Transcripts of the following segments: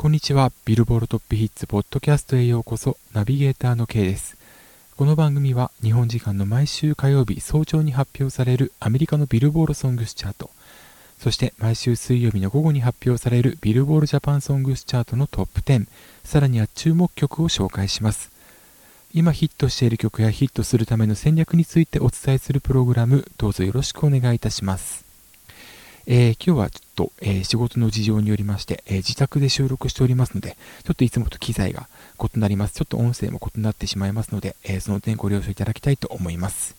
こんにちは。ビルボールトップヒッツポッドキャストへようこそ。ナビゲーターの K です。この番組は日本時間の毎週火曜日早朝に発表されるアメリカのビルボールソングスチャート、そして毎週水曜日の午後に発表されるビルボールジャパンソングスチャートのトップ10、さらには注目曲を紹介します。今ヒットしている曲やヒットするための戦略についてお伝えするプログラム、どうぞよろしくお願いいたします。えー、今日はちょっと、えー、仕事の事情によりまして、えー、自宅で収録しておりますので、ちょっといつもと機材が異なります。ちょっと音声も異なってしまいますので、えその点ご了承いただきたいと思います。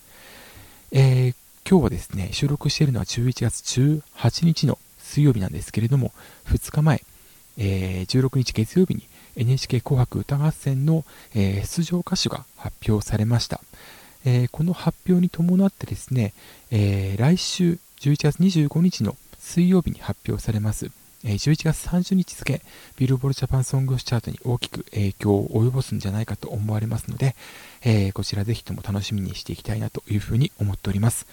え今日はですね、収録しているのは11月18日の水曜日なんですけれども、2日前、え16日月曜日に NHK 紅白歌合戦の、え出場歌手が発表されました。えこの発表に伴ってですね、え来週11月25日の水曜日に発表されます、11月30日付、ビルボールジャパンソングスチャートに大きく影響を及ぼすんじゃないかと思われますので、え、こちらぜひとも楽しみにしていきたいなというふうに思っております。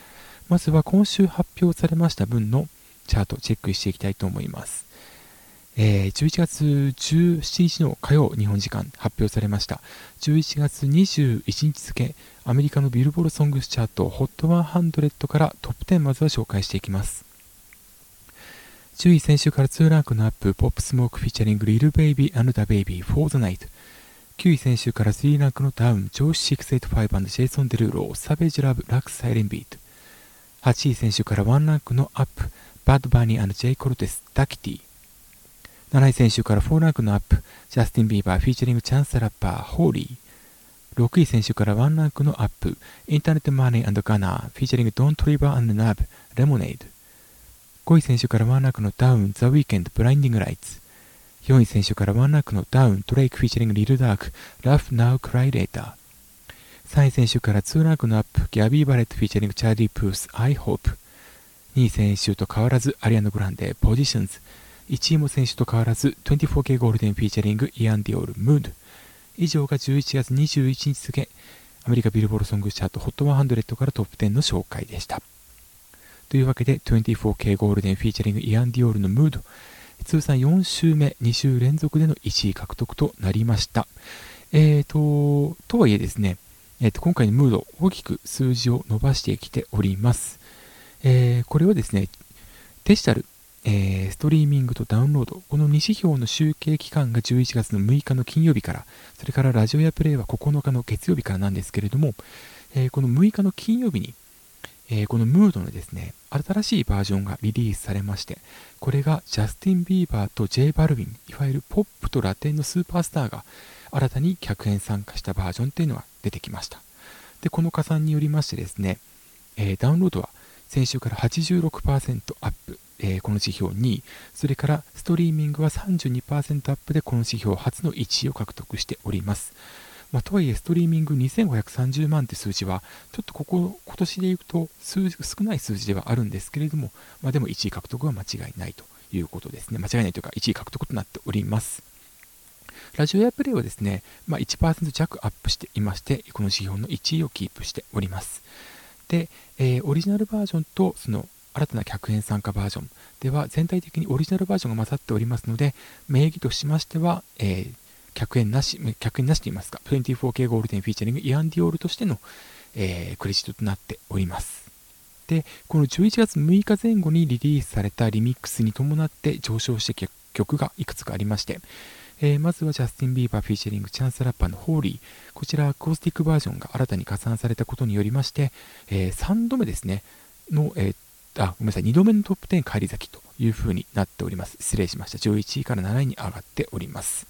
まずは今週発表されました分のチャートをチェックしていきたいと思います。えー、11月17日の火曜日本時間発表されました。11月21日付アメリカのビルボードソングスチャート HOT100 からトップ10まずは紹介していきます。10位先週から2ランクのアップポップスモークフィーチャリングリルベイビー and DaBaby For the Night 9位先週から3ランクのダウン Jawsh 685ジェイソン・デルーロ Savage Love Laxed Siren Beat 8位先週から1ランクのアップバッド・バニー、ジェイ・コルテス、ダキティ7位先週から4ランクのアップ、ジャスティン・ビーバーフィーチャリングチャンスラッパー、 Holy。6位先週から1ランクのアップ、インターネットマネー、ガンナ、フィーチャリングドン・トリバー、ナブ、 Lemonade。5位先週から1ランクのダウン、ザ・ウィーケンド、 Blinding Lights。4位先週から1ランクのダウン、ドレイク・フィーチャリング・リル・ダーク、 Laugh Now Cry Later。3位先週から2ランクのアップ、ギャビー・バレット・フィーチャリング・チャーリー・プース、 I Hope。2位先週と変わらず、アリアナ・グランデ、 Positions。1位も選手と変わらず 24K ゴールデンフィーチャリングイアン・ディオール・ムード。以上が11月21日付アメリカビルボールソングチャート HOT100 からトップ10の紹介でした。というわけで 24K ゴールデンフィーチャリングイアン・ディオールのムード。通算4週目2週連続での1位獲得となりました。えーととはいえですねえー、と今回のムード大きく数字を伸ばしてきております、えー、これはですねデジタルえー、ストリーミングとダウンロード、この2指標の集計期間が11月の6日の金曜日から、それからラジオやプレイは9日の月曜日からなんですけれども、えー、この6日の金曜日に、えー、このムードのですね、新しいバージョンがリリースされまして、これがジャスティン・ビーバーと J・ バルビン、いわゆるポップとラテンのスーパースターが新たに客演参加したバージョンというのが出てきました。で、この加算によりましてですね、え、ダウンロードは先週から86%アップ、えー、この指標2位、それからストリーミングは32%アップでこの指標初の1位を獲得しております。まあ、とはいえ、ストリーミング2530万って数字は、ちょっとここ、今年でいくと数少ない数字ではあるんですけれども、まあ、でも1位獲得は間違いないということですね。間違いないというか、1位獲得となっております。ラジオやプレイはですね、まあ、1%弱アップしていまして、この指標の1位をキープしております。で、えー、オリジナルバージョンとその新たな客演参加バージョンでは全体的にオリジナルバージョンが混ざっておりますので、名義としましては、えー、客演なし、客演なしといいますか、24K ゴールデンフィーチャリングイアンディオールとしての、えー、クレジットとなっております。で、この11月6日前後にリリースされたリミックスに伴って上昇して曲がいくつかありまして、えー、まずはジャスティン・ビーバーフィーチャリングチャンスラッパーの Holy。こちらアコースティックバージョンが新たに加算されたことによりまして、えー、3度目ですね、の、えー、あ、ごめんなさい、2度目のトップ10返り咲きという風になっております。失礼しました。11位から7位に上がっております。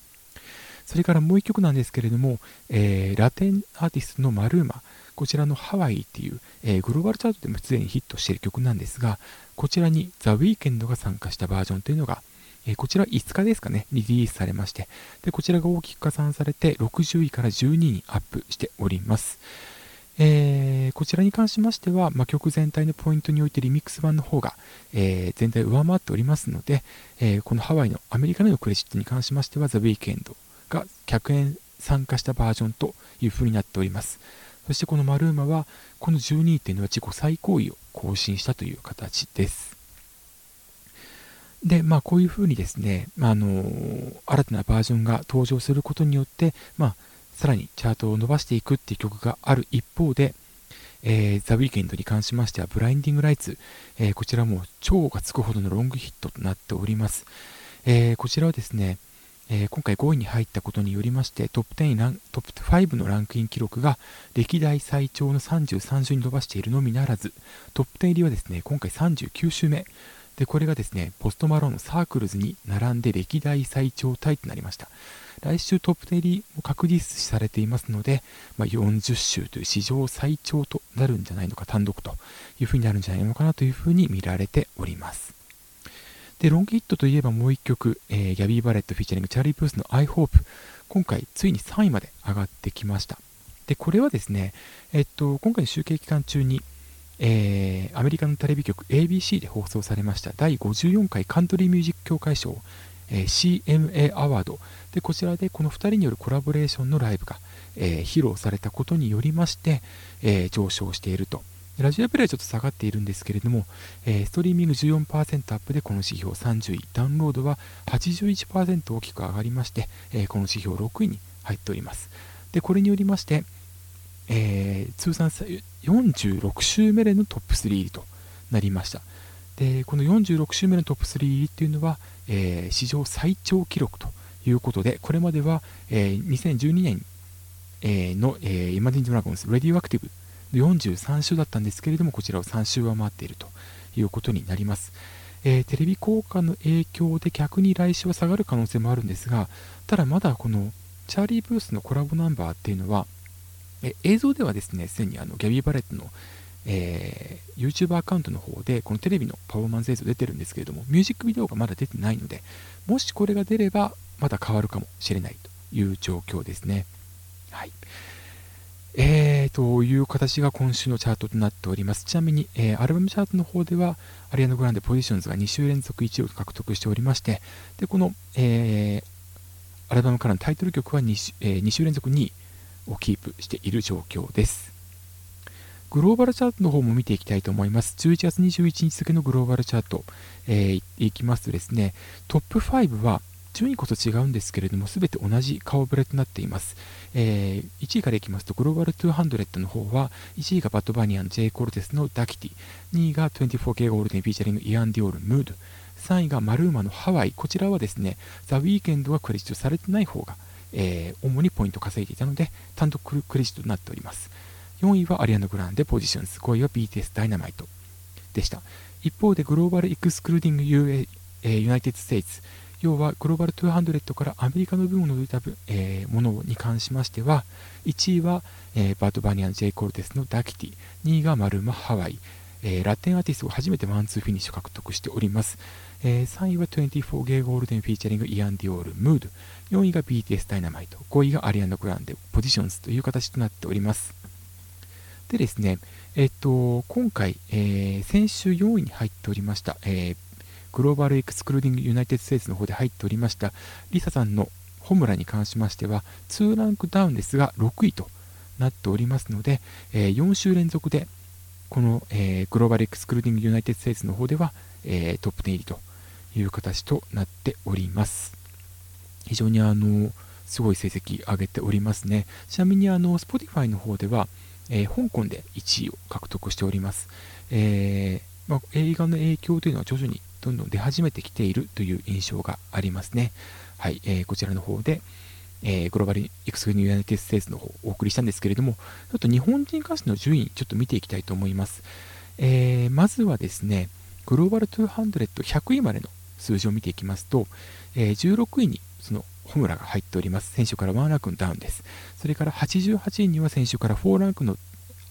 それからもう一曲なんですけれども、えー、ラテンアーティストのマルーマ、こちらのハワイっていう、えー、グローバルチャートでもすでにヒットしている曲なんですが、こちらにザ・ウィーケンドが参加したバージョンというのが、えー、こちら5日ですかね、リリースされまして、でこちらが大きく加算されて60位から12位にアップしております。えー、こちらに関しましては、まあ、曲全体のポイントにおいてリミックス版の方が、えー、全体を上回っておりますので、えー、このハワイのアメリカでのクレジットに関しましては、ザ・ウィーケンドが100円参加したバージョンという風になっております。そしてこのマルーマは、この12位っていうのは自己最高位を更新したという形です。で、まあ、こういうふうにですね、まあ、あの新たなバージョンが登場することによって、まあ、さらにチャートを伸ばしていくっていう曲がある一方で、えー、ザ・ウィーケンドに関しましては、ブラインディング・ライツ、えー、こちらも超がつくほどのロングヒットとなっております。えー、こちらはですね、え今回5位に入ったことによりまして、トップ10ラントップ5のランクイン記録が歴代最長の33週に伸ばしているのみならず、トップ10入りはですね、今回39週目、で、これがですね、ポストマローンの Circles に並んで歴代最長タイとなりました。来週トップ10入りも確実視されていますので、まあ、40週という史上最長となるんじゃないのか、単独というふうになるんじゃないのかなというふうに見られております。で、ロングヒットといえばもう1曲、えー、ギャビー・バレットフィーチャリングチャーリー・プースの I Hope。今回、ついに3位まで上がってきました。で、これはですね、えっと、今回の集計期間中に、えー、アメリカのテレビ局 ABC で放送されました第54回カントリーミュージック協会賞、えー、CMA アワード。でこちらでこの2人によるコラボレーションのライブが、えー、披露されたことによりまして、え上昇していると。ラジオプレイはちょっと下がっているんですけれども、えストリーミング14%アップでこの指標30位。ダウンロードは81%大きく上がりまして、えこの指標6位に入っております。でこれによりまして、えー、通算46週目でのトップ3入りとなりました。でこの46週目のトップ3入りっていうのは、えー、史上最長記録ということで、これまでは、えー、2012年、えー、の、えー、イマジン・ドラゴンズ、レディオアクティブの43週だったんですけれども、こちらを3週上回っているということになります。えー、テレビ効果の影響で逆に来週は下がる可能性もあるんですが、ただまだこのチャーリー・ブースのコラボナンバーっていうのは、え映像ではですね、すでにあのギャビー・バレットの、えー、YouTube アカウントの方で、このテレビのパフォーマンス映像出てるんですけれども、ミュージックビデオがまだ出てないので、もしこれが出れば、まだ変わるかもしれないという状況ですね。はい。えー、という形が今週のチャートとなっております。ちなみに、えー、アルバムチャートの方では、アリアナ・グランデポジションズが2週連続1位を獲得しておりまして、で、この、えー、アルバムからのタイトル曲は 2,、えー、2週連続2位をキープしている状況です。グローバルチャートの方も見ていきたいと思います。11月21日付のグローバルチャート、えー、いきますとですね、トップ5は順位こそ違うんですけれども、すべて同じ顔ぶれとなっています。えー、1位からいきますと、グローバル200の方は、1位がバッドバニアン、J. コルテスのダキティ、2位が 24K ゴールデンフィーチャリングイアン・ディオール、 Mood、3位がマルーマのハワイ、こちらはですね、ザ・ウィーケンドはクレジットされてない方がえー、主にポイント稼いでいたので、単独クレジットとなっております。4位はアリアナ・グランデ Positions、5位は BTS Dynamite でした。一方でグローバルエクスクルーディング UA ユナイテッド・ステイツ、要はグローバル200からアメリカの分を除いた、えー、ものに関しましては、1位は、えー、バッド・バニー and ジェイ・コルテスのダキティ、2位がマルーマ・ハワイ、えー、ラテンアーティストが初めてワンツーフィニッシュ獲得しております。えー、3位は24Kゴールデンフィーチャリングイアン・ディオール・ Mood、4位が BTS Dynamite、5位がアリアナ・グランデ、 Positions という形となっております。でですね、えっと、今回、えー、先週4位に入っておりました、えー、Global Excluding United States の方で入っておりました、 LiSAさんの炎に関しましては、2ランクダウンですが、6位となっておりますので、えー、4週連続で、この、えー、 Global Excluding United States の方では、えー、トップ10入りという形となっております。非常にあの、すごい成績上げておりますね。ちなみにあの、Spotify の方では、えー、香港で1位を獲得しております。えー、まあ、映画の影響というのは徐々にどんどん出始めてきているという印象がありますね。はい、えー、こちらの方で、えー、 Global Excluding United States の方をお送りしたんですけれども、ちょっと日本人歌手の順位、ちょっと見ていきたいと思います。えー、まずはですね、グローバル200、100位までの数字を見ていきますと、えー、16位にそのホムラが入っております。先週から1ランクのダウンです。それから88位には先週から4ランクの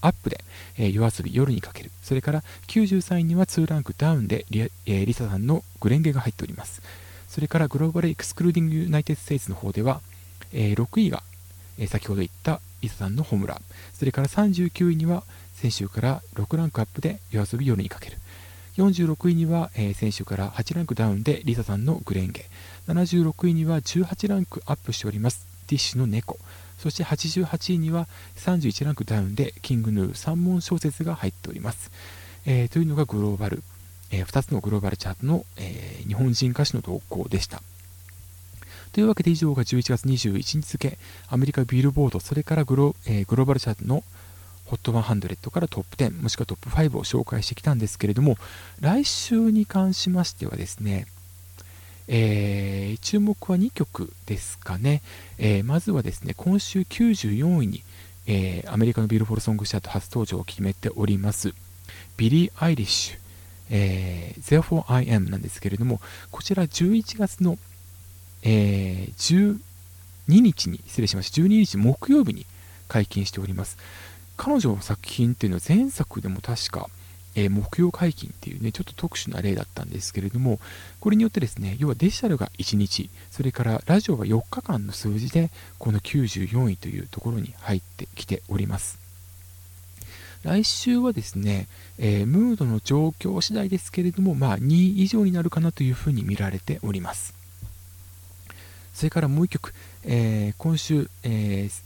アップで、えー、 YOASOBI 夜に駆ける。それから93位には2ランクダウンでリ,、えー、 LiSAさんの紅蓮華が入っております。それから Global Excluding United States の方では、えー、6位が、えー、先ほど言った LiSAさんの炎。それから39位には先週から6ランクアップで YOASOBI 夜に駆ける。46位には、えー、先週から8ランクダウンで LiSAさんの紅蓮華。76位には18ランクアップしております。 DISHの猫。そして88位には31ランクダウンでキングヌー3問小説が入っております、えー、というのがグローバル。え2つのグローバルチャートの、え日本人歌手の動向でした。というわけで以上が11月21日付、アメリカビルボード、それからグロ,、えー、グローバルチャートの HOT100 からトップ10、もしくはトップ5を紹介してきたんですけれども、来週に関しましてはですね、えー、注目は2曲ですかね、えー、まずはですね、今週94位に、えー、アメリカのビルボードソングチャート初登場を決めております、ビリー・アイリッシュ、えー、Therefore I Am なんですけれども、こちら11月のえー、12日に、失礼しました、12日木曜日に解禁しております。彼女の作品っていうのは前作でも確か、えー、木曜解禁っていうね、ちょっと特殊な例だったんですけれども、これによってですね、要はデジタルが1日、それからラジオが4日間の数字で、この94位というところに入ってきております。来週はですね、えー、ムードの状況次第ですけれども、まあ、2位以上になるかなというふうに見られております。それからもう1曲、えー、今週、えー、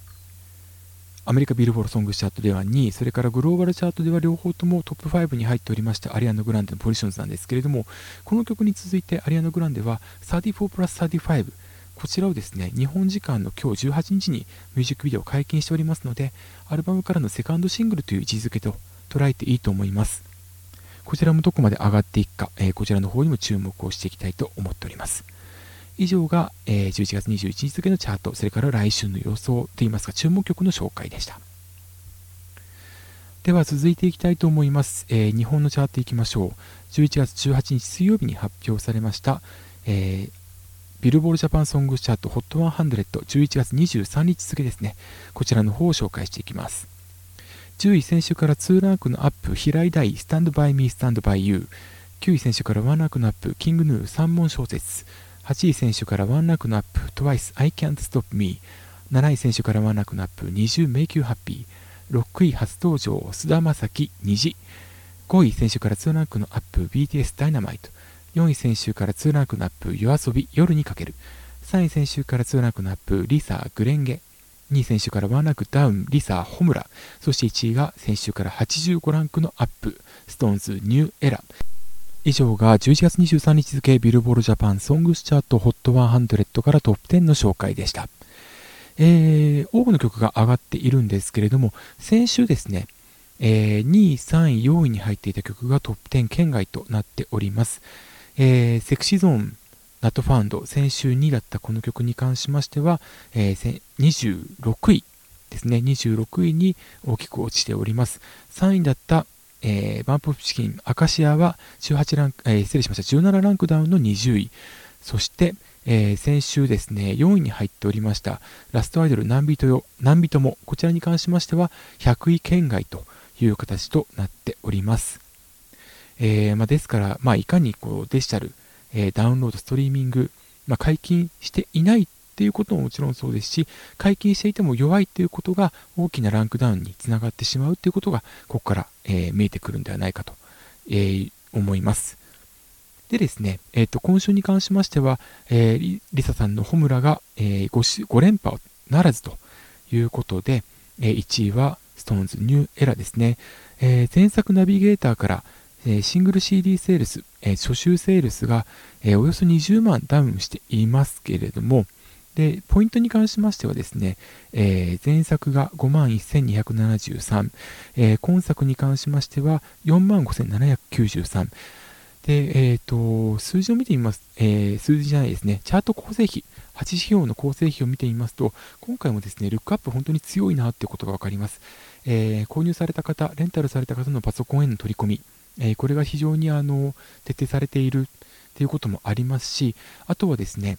アメリカビルボードソングチャートでは2位、それからグローバルチャートでは両方ともトップ5に入っておりましたアリアナ・グランデのポジションズなんですけれども、この曲に続いてアリアナ・グランデは34プラス35、こちらをですね、日本時間の今日18日にミュージックビデオを解禁しておりますので、アルバムからのセカンドシングルという位置づけと捉えていいと思います。こちらもどこまで上がっていくか、えー、こちらの方にも注目をしていきたいと思っております。以上が、えー、11月21日付のチャート、それから来週の予想といいますか、注目曲の紹介でした。では続いていきたいと思います。えー、日本のチャートいきましょう。11月18日水曜日に発表されました、えー、ビルボールジャパンソングチャート HOT100、11月23日付ですね。こちらの方を紹介していきます。10位選手から2ランクのアップ、平井大、スタンドバイミー、スタンドバイユー。9位選手から1ランクのアップ、キングヌー、3問小説。8位選手からワンランクのアップ。TWICE I Can't Stop Me 7位先週からワンランクのアップ。20 Make You Happy 6位初登場菅田将暉虹5位先週から2ランクのアップ。BTS Dynamite 4位先週から2ランクのアップ。YOASOBI 夜にかける。3位先週から2ランクのアップ。 LiSA 紅蓮華。2位先週から1ランクダウン。 LiSA 炎。そして1位が先週から85ランクのアップ。 SixTONES NEW ERA 以上が11月23日付ビルボードジャパンソングスチャート HOT100 からトップ10の紹介でした。えー、多くの曲が上がっているんですけれども、先週ですね、えー、2位、3位、4位に入っていた曲がトップ10圏外となっております。えー、セクシーゾーン、ナットファウンド、先週2位だったこの曲に関しましては、えー、26位ですね、26位に大きく落ちております。3位だったえー、バンプオフチキン、アカシアは18ラン、えー、失礼しました、17ランクダウンの20位。そして、えー、先週ですね、4位に入っておりました、ラストアイドル、何人よ、何人も、こちらに関しましては、100位圏外という形となっております。えー、まあ、ですから、まあ、いかにこうデジタル、え、ダウンロード、ストリーミング、まあ、解禁していないっていうことももちろんそうですし、解禁していても弱いっていうことが大きなランクダウンにつながってしまうっていうことが、ここから、えー、見えてくるんではないかと、えー、思います。でですね、えっ、ー、と、今週に関しましては、えー、リサさんのホムラが、え、5, 5連覇ならずということで、え、1位は SixTONES ニューエラですね。え、前作ナビゲーターから、え、シングル CD セールス、え、初週セールスが、え、およそ20万ダウンしていますけれども、で、ポイントに関しましてはですね、えー、前作が5万1273、えー、今作に関しましては45,793。で、えっ、ー、と、数字を見てみます、えー、数字じゃないですね、チャート構成比、8指標の構成比を見てみますと、今回もですね、ルックアップ本当に強いなっていうことがわかります。えー、購入された方、レンタルされた方のパソコンへの取り込み、えこれが非常にあの徹底されているということもありますし、あとはですね、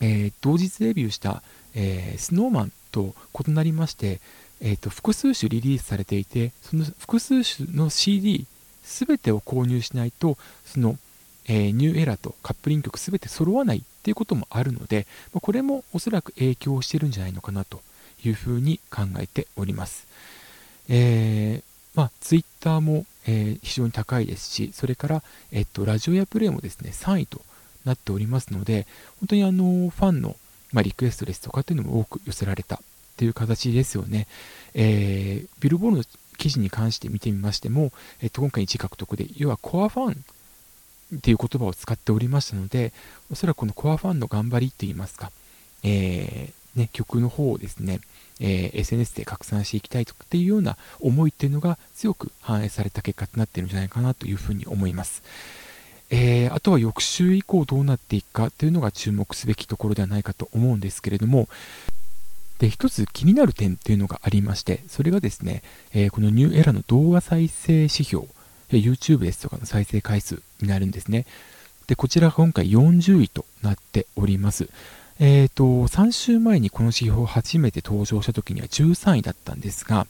えー、同日デビューした、えー、スノーマンと異なりまして、えーと、複数種リリースされていてその複数種の CD 全てを購入しないとその、えー、ニューエラーとカップリング曲全て揃わないっていうこともあるので、まあ、これもおそらく影響してるんじゃないのかなというふうに考えております。えーまあ、ツイッターも、えー、非常に高いですし、それから、えっと、ラジオやプレイもですね、3位となっておりますので、本当にあの、ファンの、まあ、リクエストですとかっていうのも多く寄せられたっていう形ですよね。えー、ビルボールの記事に関して見てみましても、えっと、今回1位獲得で、要はコアファンっていう言葉を使っておりましたので、おそらくこのコアファンの頑張りといいますか、えー、ね、曲の方をですね、えー、SNS で拡散していきたいとかっていうような思いっていうのが強く反映された結果となっているんじゃないかなというふうに思います。えー、あとは翌週以降どうなっていくかというのが注目すべきところではないかと思うんですけれども、で、一つ気になる点っていうのがありまして、それがですね、えー、このニューエラの動画再生指標、え YouTube ですとかの再生回数になるんですね。で、こちらが今回40位となっております。えっ、ー、と、3週前にこの指標初めて登場した時には13位だったんですが、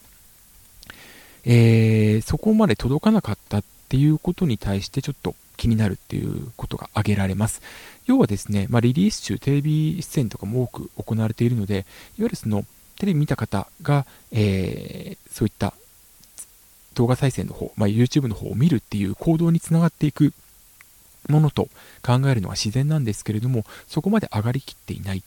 えー、そこまで届かなかったっていうことに対してちょっと気になるっていうことが挙げられます。要はですね、まあ、リリース中、テレビ出演とかも多く行われているので、いわゆるそのテレビ見た方が、えー、そういった動画再生の方、まあ、YouTube の方を見るっていう行動につながっていくものと考えるのは自然なんですけれども、そこまで上がりきっていない。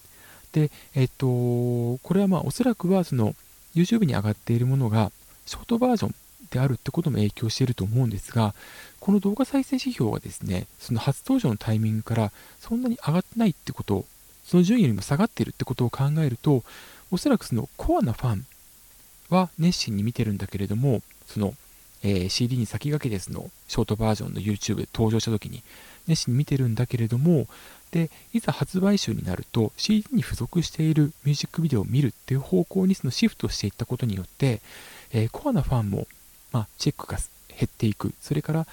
で、えっと、これはまあおそらくはその YouTube に上がっているものがショートバージョンであるってことも影響していると思うんですが、この動画再生指標がですね、その初登場のタイミングからそんなに上がってないってこと、その順位よりも下がっているってことを考えると、おそらくそのコアなファンは熱心に見てるんだけれども、その、え、CD に先駆けてそのショートバージョンの YouTube で登場した時に熱心に見てるんだけれども、で、いざ発売週になると CD に付属しているミュージックビデオを見るっていう方向にそのシフトしていったことによって、えー、コアなファンもまあ、チェックが減っていく。それから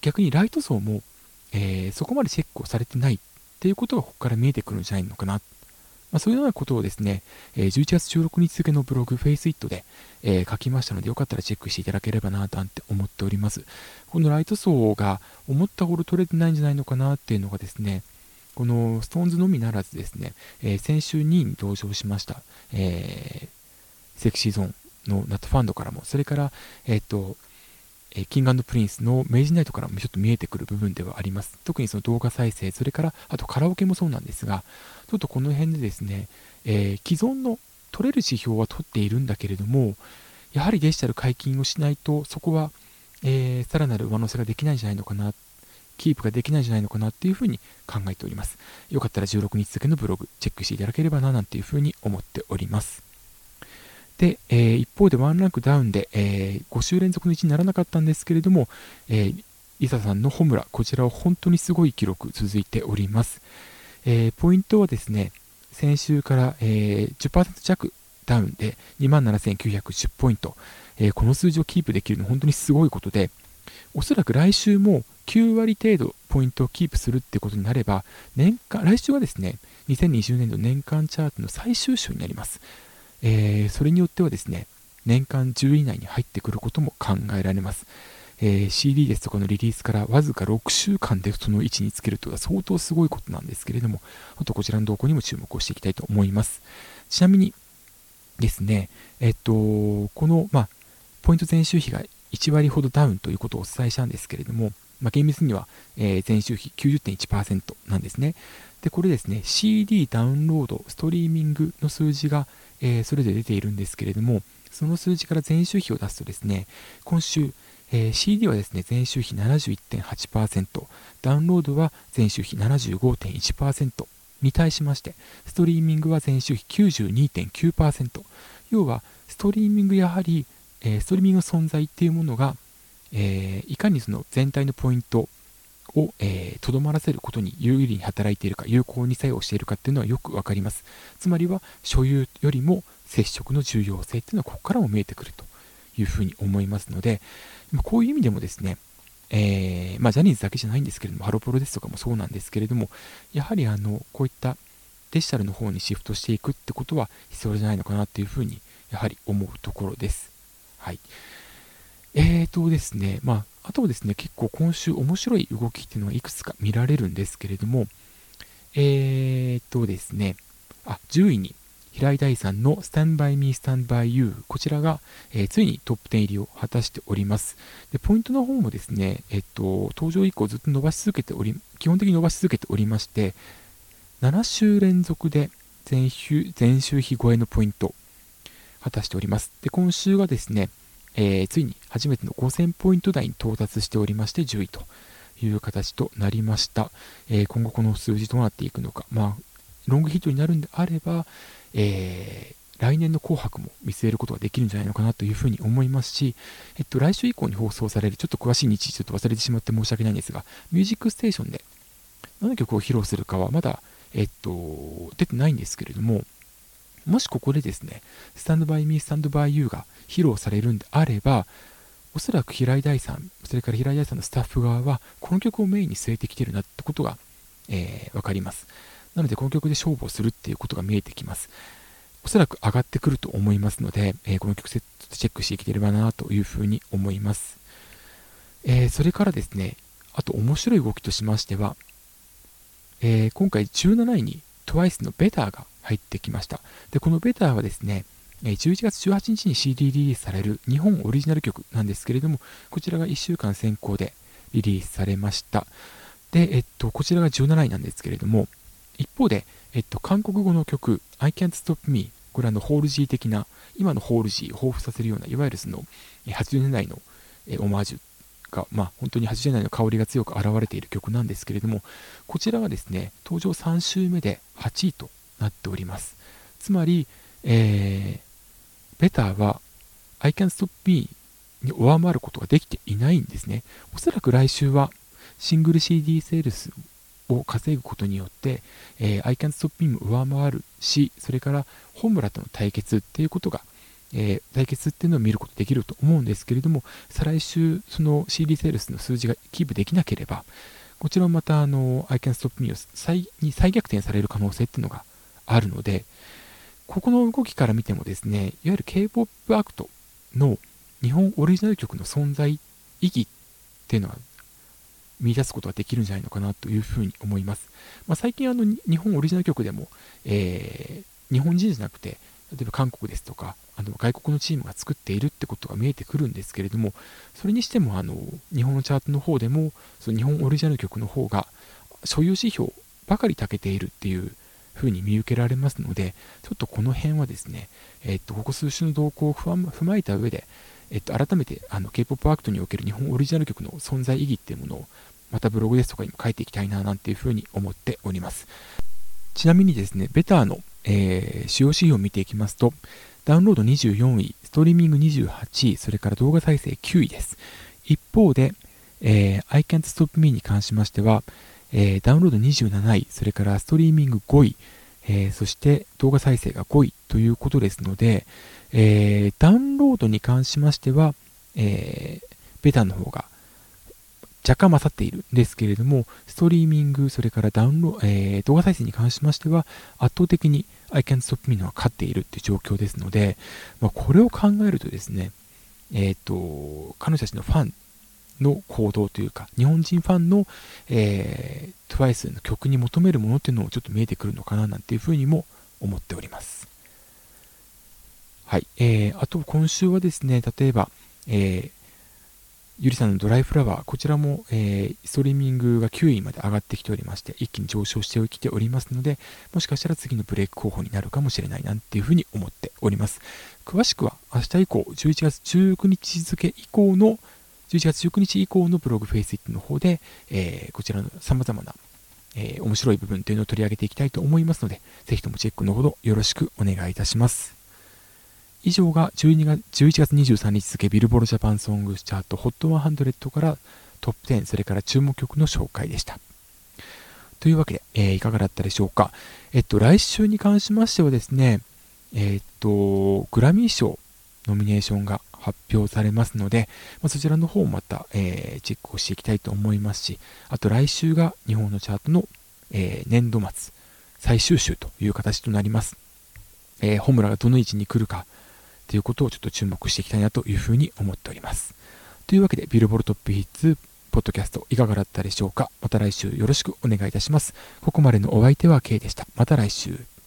逆にライト層も、えー、そこまでチェックをされてないっていうことがここから見えてくるんじゃないのかな。まあ、そういうようなことをですね、えー、11月16日付のブログ FaceIt で、えー、書きましたので、よかったらチェックしていただければな、なんて思っております。このライト層が思ったほど取れてないんじゃないのかなっていうのがですね、この SixTONES のみならずですね、えー、先週2位に登場しました、えー、 Sexy Zone の NOT FOUND からも、それから、えっ、ー、と、え King & Prince の Mazy Night からもちょっと見えてくる部分ではあります。特にその動画再生、それからあとカラオケもそうなんですが、ちょっとこの辺でですね、えー、既存の取れる指標は取っているんだけれども、やはりデジタル解禁をしないと、そこは、えー、さらなる上乗せができないんじゃないのかな、キープができないんじゃないのかなっていうふうに考えております。よかったら16日付のブログチェックしていただければななんていうふうに思っております。で、えー、一方でワンランクダウンで、えー、5週連続の1にならなかったんですけれども、えー、リサさんのホムラ、こちらは本当にすごい記録続いております。えー、ポイントはですね、先週から、えー、10%弱ダウンで27,910ポイント、えー、この数字をキープできるのは本当にすごいことで、おそらく来週も9割程度ポイントをキープするってことになれば、年間、来週はですね、2020年度年間チャートの最終週になります。えー、それによってはですね、年間10位以内に入ってくることも考えられます。えー、CD ですとかのリリースからわずか6週間でその位置につけるというのは相当すごいことなんですけれども、あとこちらの動向にも注目をしていきたいと思います。ちなみにですね、えっと、この、まあ、ポイント前週比が1割ほどダウンということをお伝えしたんですけれども、まあ、厳密には、えー、前週比90.1%なんですね。で、これですね、CD ダウンロード、ストリーミングの数字が、えー、それぞれ出ているんですけれども、その数字から前週比を出すとですね、今週、えー、CD はですね、前週比71.8%、ダウンロードは前週比75.1%に対しまして、ストリーミングは前週比92.9%。要は、ストリーミングやはり、えー、ストリーミングの存在っていうものが、えー、いかにその全体のポイントを、えー、とどまらせることに有利に働いているか、有効に作用しているかっていうのはよくわかります。つまりは、所有よりも接触の重要性っていうのはここからも見えてくるというふうに思いますので、こういう意味でもですね、えー、まあ、ジャニーズだけじゃないんですけれども、ハロプロですとかもそうなんですけれども、やはりあの、こういったデジタルの方にシフトしていくってことは必要じゃないのかなっていうふうに、やはり思うところです。はい。えーとですね、まあ、あとはですね、結構今週面白い動きっていうのはいくつか見られるんですけれども、えーとですね、あ、10位に平井大さんの Stand By Me Stand By You こちらが、えー、ついにトップ10入りを果たしております。で、ポイントの方もですね、えっと、登場以降ずっと伸ばし続けており、基本的に伸ばし続けておりまして、7週連続で前週、前週比超えのポイント果たしております。で、今週がですね、えー、ついに初めての5000ポイント台に到達しておりまして10位という形となりました。えー、今後この数字どうなっていくのか、まあ、ロングヒットになるんであれば、えー、来年の紅白も見据えることができるんじゃないのかなというふうに思いますし、えっと、来週以降に放送される、ちょっと詳しい日時ちょっと忘れてしまって申し訳ないんですが、ミュージックステーションで何の曲を披露するかはまだ、えっと、出てないんですけれども、もしここでですね、スタンドバイミー、スタンドバイユーが披露されるんであれば、おそらく平井大さん、それから平井大さんのスタッフ側は、この曲をメインに据えてきてるなってことが、えー、わかります。なので、この曲で勝負をするっていうことが見えてきます。おそらく上がってくると思いますので、えー、この曲セットチェックしていければなというふうに思います。えー、それからですね、あと面白い動きとしましては、えー、今回17位に TWICE のベターが入ってきました。で、このベターはですね、11月18日に CD リリースされる日本オリジナル曲なんですけれども、こちらが1週間先行でリリースされました。で、えっと、こちらが17位なんですけれども、一方で、えっと、韓国語の曲、I Can't Stop Me、これはのホールジー的な、今のホールジーを彷彿させるような、いわゆるその80年代のオマージュが、まあ、本当に80年代の香りが強く現れている曲なんですけれども、こちらはですね、登場3週目で8位となっております。つまり、えー、ベターは I Can Stop Me に上回ることができていないんですね。おそらく来週はシングル CD セールスを稼ぐことによって、えー、I Can Stop Me も上回るし、それからホムラとの対決っていうことが、えー、対決っていうのを見ることできると思うんですけれども、再来週、その CD セールスの数字がキープできなければ、こちらもまたあの I Can Stop Me を再に再逆転される可能性っていうのがあるので、ここの動きから見てもですね、いわゆる K-POP アクトの日本オリジナル曲の存在意義っていうのは見出すことができるんじゃないのかなというふうに思います。まあ、最近あの日本オリジナル曲でも、えー、日本人じゃなくて、例えば韓国ですとか、あの外国のチームが作っているってことが見えてくるんですけれども、それにしてもあの日本のチャートの方でも、その日本オリジナル曲の方が所有指標ばかり長けているっていう風に見受けられますので、ちょっとこの辺はですね、えっと、ここ数週の動向を踏まえた上で、えっと、改めてあの K-POP アクトにおける日本オリジナル曲の存在意義っていうものを、またブログですとかにも書いていきたいななんていう風に思っております。ちなみにですね、 BETTER の、えー、主要指標を見ていきますと、ダウンロード24位、ストリーミング28位、それから動画再生9位です。一方で、えー、I Can't Stop Me に関しましては、えー、ダウンロード27位、それからストリーミング5位、えー、そして動画再生が5位ということですので、えー、ダウンロードに関しましては、えベタの方が若干勝っているんですけれども、ストリーミング、それからダウンロえー、動画再生に関しましては、圧倒的に I Can't Stop Me のは勝っているっていう状況ですので、まあ、これを考えるとですね、えっ、ー、と、彼女たちのファンの行動というか、日本人ファンの、えー、TWICE の曲に求めるものっていうのもちょっと見えてくるのかななんていうふうにも思っております。はい。えー、あと今週はですね、例えば、えー、優里さんのドライフラワー、こちらも、えー、ストリーミングが9位まで上がってきておりまして、一気に上昇してきておりますので、もしかしたら次のブレイク候補になるかもしれないなんていうふうに思っております。詳しくは明日以降、11月19日付以降の11月19日以降のブログ、 face it の方で、えー、こちらの様々な、えー、面白い部分というのを取り上げていきたいと思いますので、ぜひともチェックのほどよろしくお願いいたします。以上が12月11月23日付ビルボールジャパンソングスチャート HOT100 からトップ10、それから注目曲の紹介でした。というわけで、えー、いかがだったでしょうか。えっと、来週に関しましてはですね、え、っと、グラミー賞ノミネーションが発表されますので、まあ、そちらの方もまた、えー、チェックをしていきたいと思いますし、あと来週が日本のチャートの、えー、年度末最終週という形となります。えー、ホムラがどの位置に来るかということをちょっと注目していきたいなというふうに思っております。というわけで、ビルボルトップヒッツポッドキャストいかがだったでしょうかまた来週よろしくお願いいたします。ここまでのお相手は K でした。また来週。